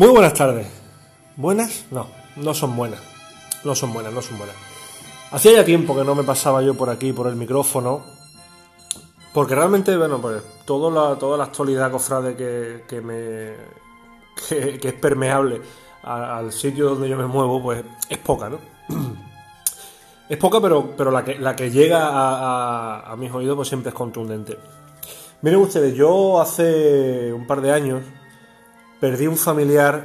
Muy buenas tardes. ¿Buenas? No, no son buenas. No son buenas, no son buenas. Hacía ya tiempo que no me pasaba yo por aquí, por el micrófono. Porque realmente, bueno, pues toda la, toda la actualidad, cofrade, que, que me. Que, es permeable al sitio donde yo me muevo, pues es poca, ¿no? es poca, pero, pero la, que, la que llega a, a mis oídos, pues siempre es contundente. Miren ustedes, yo hace un par de años perdí un familiar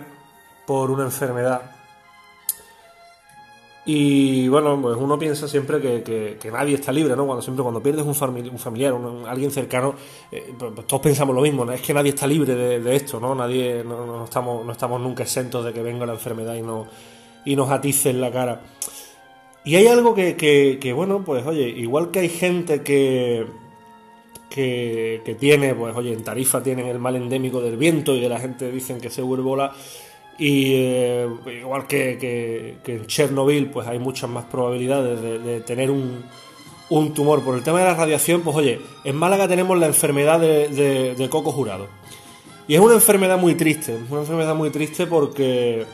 por una enfermedad. Y bueno, pues uno piensa siempre que, nadie está libre, ¿no? Cuando siempre cuando pierdes un, un familiar, un, alguien cercano, eh, pues, pues todos pensamos lo mismo. Es que nadie está libre de, esto, ¿no? Nadie, no, estamos, no estamos nunca exentos de que venga la enfermedad y, no, y nos atice en la cara. Y hay algo que, que, bueno, pues oye, igual que hay gente que, que, tiene, pues oye, en Tarifa tienen el mal endémico del viento y de la gente dicen que se bola y eh, igual que, en Chernobyl, pues hay muchas más probabilidades de, tener un, un, tumor. Por el tema de la radiación, pues oye, en Málaga tenemos la enfermedad de, coco jurado. Y es una enfermedad muy triste, una enfermedad muy triste porque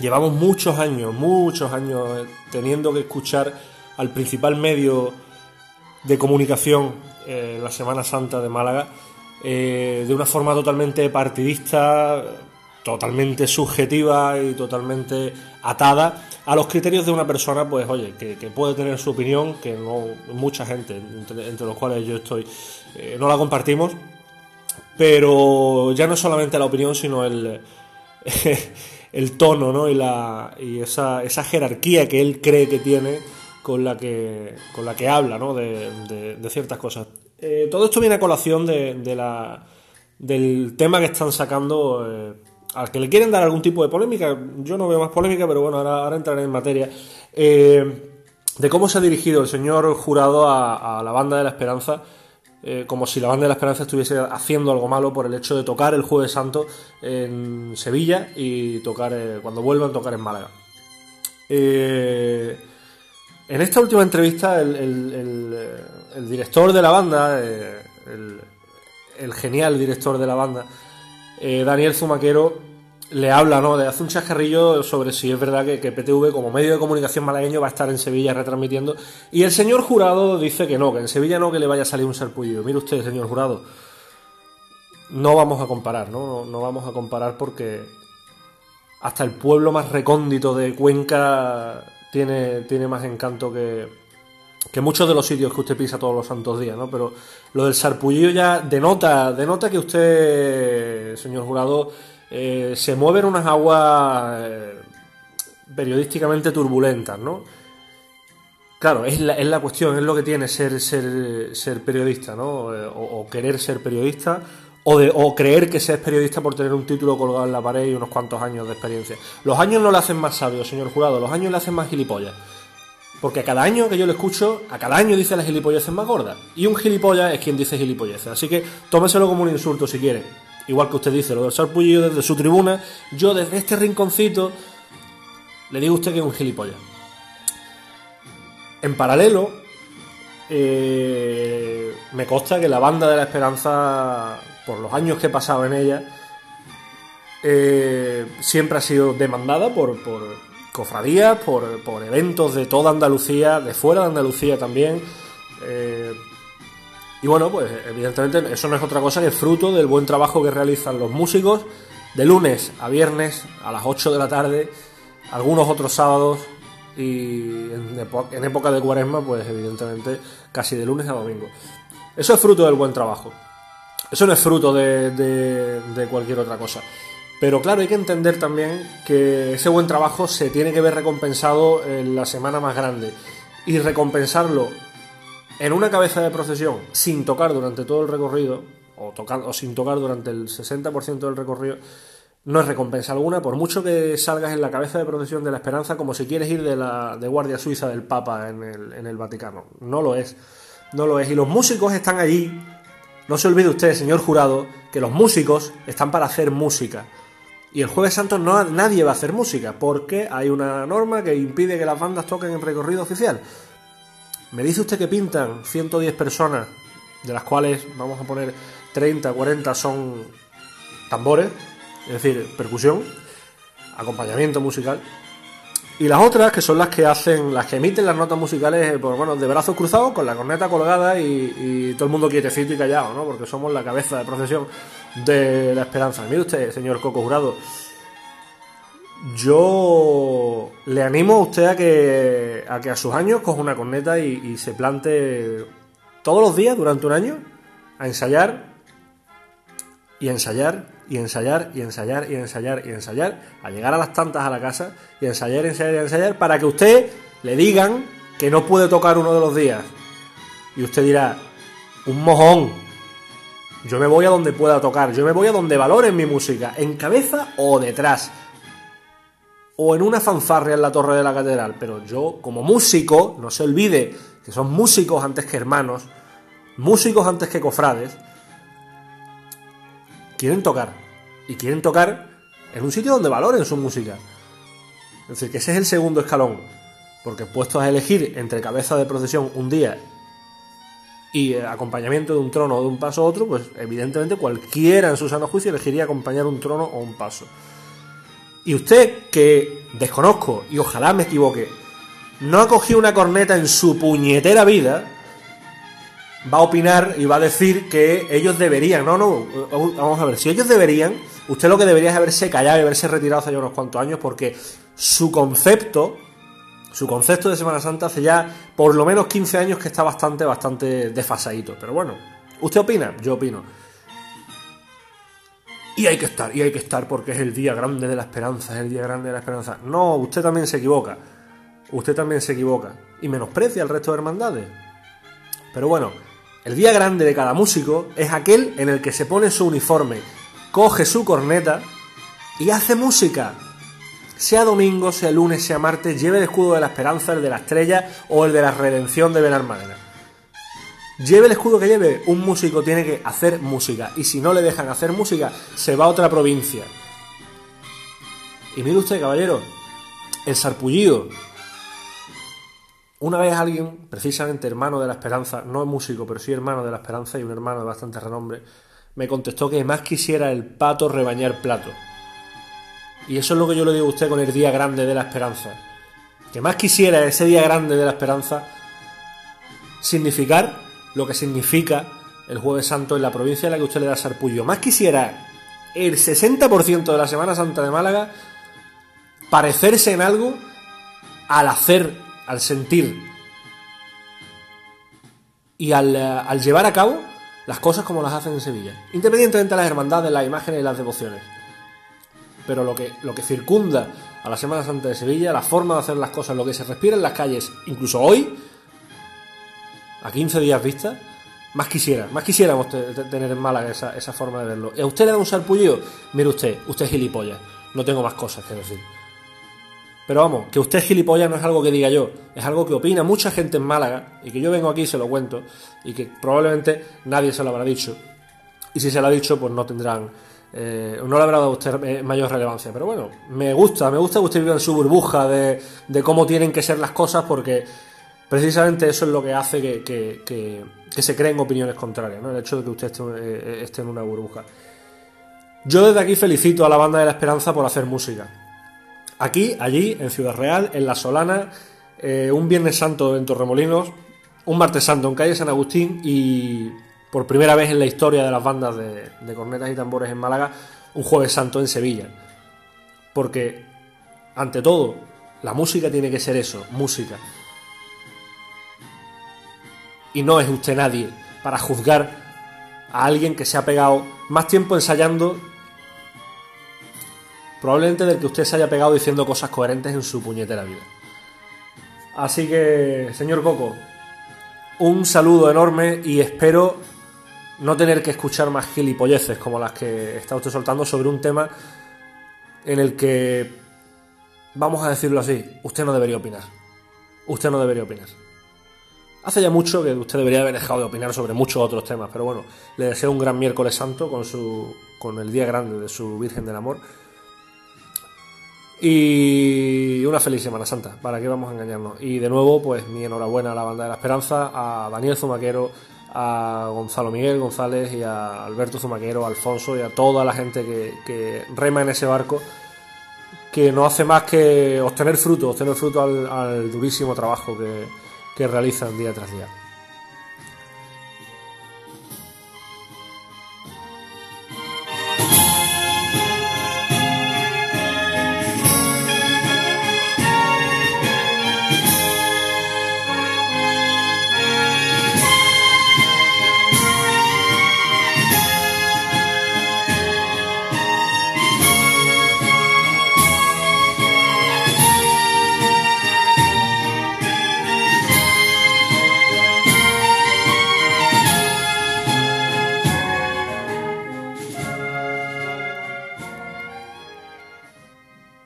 llevamos muchos años, muchos años teniendo que escuchar al principal medio de comunicación eh, la Semana Santa de Málaga, eh, de una forma totalmente partidista, totalmente subjetiva y totalmente atada a los criterios de una persona, pues oye, que, puede tener su opinión, que no mucha gente, entre, los cuales yo estoy, eh, no la compartimos, pero ya no solamente la opinión, sino el, el tono ¿no? y, la, y esa, esa jerarquía que él cree que tiene con la que, con la que habla ¿no? de, ciertas cosas. Eh, todo esto viene a colación de, la, del tema que están sacando, eh, al que le quieren dar algún tipo de polémica. Yo no veo más polémica, pero bueno, ahora, entraré en materia. Eh, de cómo se ha dirigido el señor jurado a, la banda de la Esperanza. como si la banda de la Esperanza estuviese haciendo algo malo por el hecho de tocar el Jueves Santo en Sevilla y tocar cuando vuelvan tocar en Málaga. Eh, en esta última entrevista, el, director de la banda, eh, el, genial director de la banda, eh, Daniel Zumaquero, le habla, ¿no? De hace un chascarrillo sobre si es verdad que, PTV, como medio de comunicación malagueño, va a estar en Sevilla retransmitiendo. Y el señor jurado dice que no, que en Sevilla no, que le vaya a salir un sarpullido. Mire usted, señor jurado, no vamos a comparar, ¿no? No vamos a comparar porque hasta el pueblo más recóndito de Cuenca tiene, tiene más encanto que, que muchos de los sitios que usted pisa todos los santos días, ¿no? Pero lo del sarpullillo ya denota, denota que usted, señor jurado, eh, se mueve en unas aguas eh, periodísticamente turbulentas, ¿no? Claro, es la, es la cuestión, es lo que tiene ser, ser, ser periodista, ¿no? Eh, o querer ser periodista o, creer que seas periodista por tener un título colgado en la pared y unos cuantos años de experiencia. Los años no le hacen más sabio, señor jurado, los años le hacen más gilipollas. Porque a cada año que yo lo escucho, a cada año dice las gilipolleces más gordas. Y un gilipollas es quien dice gilipolleces. Así que tómeselo como un insulto si quiere. Igual que usted dice lo del sarpullido desde su tribuna, yo desde este rinconcito le digo a usted que es un gilipollas. En paralelo, eh, me consta que la banda de la esperanza por los años que he pasado en ella, eh, siempre ha sido demandada por, cofradías, por, eventos de toda Andalucía, de fuera de Andalucía también. Eh, y bueno, pues evidentemente eso no es otra cosa que fruto del buen trabajo que realizan los músicos de lunes a viernes a las 8 de la tarde, algunos otros sábados y en época de cuaresma, pues evidentemente casi de lunes a domingo. Eso es fruto del buen trabajo. Eso no es fruto de, cualquier otra cosa. Pero claro, hay que entender también que ese buen trabajo se tiene que ver recompensado en la semana más grande. Y recompensarlo en una cabeza de procesión sin tocar durante todo el recorrido, o, tocar, o sin tocar durante el 60% del recorrido, no es recompensa alguna, por mucho que salgas en la cabeza de procesión de la esperanza como si quieres ir de la de guardia suiza del Papa en el, en el Vaticano. No lo es. No lo es. Y los músicos están allí no se olvide usted, señor jurado, que los músicos están para hacer música. Y el jueves santo no, nadie va a hacer música, porque hay una norma que impide que las bandas toquen en recorrido oficial. Me dice usted que pintan 110 personas, de las cuales vamos a poner 30, 40 son tambores, es decir, percusión, acompañamiento musical. Y las otras, que son las que hacen, las que emiten las notas musicales, pues bueno, de brazos cruzados, con la corneta colgada y, y todo el mundo quietecito y callado, ¿no? Porque somos la cabeza de procesión de la esperanza. Mire usted, señor Coco Jurado, yo le animo a usted a que a, que a sus años coja una corneta y, y se plante todos los días durante un año a ensayar y ensayar y ensayar y ensayar y ensayar y ensayar, a llegar a las tantas a la casa y ensayar ensayar y ensayar para que usted le digan que no puede tocar uno de los días. Y usted dirá, un mojón. Yo me voy a donde pueda tocar, yo me voy a donde valoren mi música, en cabeza o detrás. O en una fanfarria en la torre de la catedral. Pero yo, como músico, no se olvide que son músicos antes que hermanos, músicos antes que cofrades, quieren tocar. Y quieren tocar en un sitio donde valoren su música. Es decir, que ese es el segundo escalón. Porque puestos a elegir entre cabeza de procesión un día y eh, acompañamiento de un trono o de un paso a otro, pues evidentemente cualquiera en su sano juicio elegiría acompañar un trono o un paso. Y usted, que desconozco y ojalá me equivoque, no ha cogido una corneta en su puñetera vida, va a opinar y va a decir que ellos deberían. No, no, vamos a ver, si ellos deberían, usted lo que debería es haberse callado y haberse retirado hace ya unos cuantos años porque su concepto, su concepto de Semana Santa hace ya por lo menos 15 años que está bastante, bastante desfasadito. Pero bueno, ¿usted opina? Yo opino. Y hay que estar, y hay que estar porque es el día grande de la esperanza, es el día grande de la esperanza. No, usted también se equivoca. Usted también se equivoca. Y menosprecia al resto de hermandades. Pero bueno, el día grande de cada músico es aquel en el que se pone su uniforme, coge su corneta y hace música. Sea domingo, sea lunes, sea martes, lleve el escudo de la esperanza, el de la estrella o el de la redención de Benalmádena. Lleve el escudo que lleve, un músico tiene que hacer música. Y si no le dejan hacer música, se va a otra provincia. Y mire usted, caballero, el sarpullido. Una vez alguien, precisamente hermano de la esperanza, no es músico, pero sí hermano de la esperanza y un hermano de bastante renombre, me contestó que más quisiera el pato rebañar plato. Y eso es lo que yo le digo a usted con el día grande de la esperanza. Que más quisiera ese día grande de la esperanza significar lo que significa el Jueves Santo en la provincia en la que usted le da sarpullo. Más quisiera el 60% de la Semana Santa de Málaga parecerse en algo al hacer, al sentir y al, al, llevar a cabo las cosas como las hacen en Sevilla. Independientemente de las hermandades, las imágenes y las devociones. Pero lo que, lo que circunda a la Semana Santa de Sevilla, la forma de hacer las cosas, lo que se respira en las calles, incluso hoy, a 15 días vista, más quisiera, más quisiéramos tener en Málaga esa, esa, forma de verlo. ¿Y a usted le da un sarpullido? Mire usted, usted es gilipollas. No tengo más cosas que decir. Pero vamos, que usted es gilipollas no es algo que diga yo, es algo que opina mucha gente en Málaga y que yo vengo aquí y se lo cuento y que probablemente nadie se lo habrá dicho. Y si se lo ha dicho, pues no tendrán, eh, no le habrá dado a usted mayor relevancia. Pero bueno, me gusta, me gusta que usted viva en su burbuja de, de cómo tienen que ser las cosas porque precisamente eso es lo que hace que, que, que, se creen opiniones contrarias, ¿no? el hecho de que usted eh, esté, en una burbuja. Yo desde aquí felicito a la banda de la Esperanza por hacer música. Aquí, allí, en Ciudad Real, en La Solana, eh, un Viernes Santo en Torremolinos, un Martes Santo en Calle San Agustín y por primera vez en la historia de las bandas de, de cornetas y tambores en Málaga, un Jueves Santo en Sevilla. Porque, ante todo, la música tiene que ser eso, música y no es usted nadie para juzgar a alguien que se ha pegado más tiempo ensayando probablemente del que usted se haya pegado diciendo cosas coherentes en su puñetera vida. Así que, señor Coco, un saludo enorme y espero no tener que escuchar más gilipolleces como las que está usted soltando sobre un tema en el que, vamos a decirlo así, usted no debería opinar. Usted no debería opinar. Hace ya mucho que usted debería haber dejado de opinar sobre muchos otros temas, pero bueno, le deseo un gran miércoles santo con, su, con el día grande de su Virgen del Amor. Y una feliz Semana Santa, ¿para qué vamos a engañarnos? Y de nuevo, pues mi enhorabuena a la Banda de la Esperanza, a Daniel Zumaquero, a Gonzalo Miguel González y a Alberto Zumaquero, a Alfonso y a toda la gente que, rema en ese barco, que no hace más que obtener fruto, obtener fruto al, durísimo trabajo que realizan día tras día.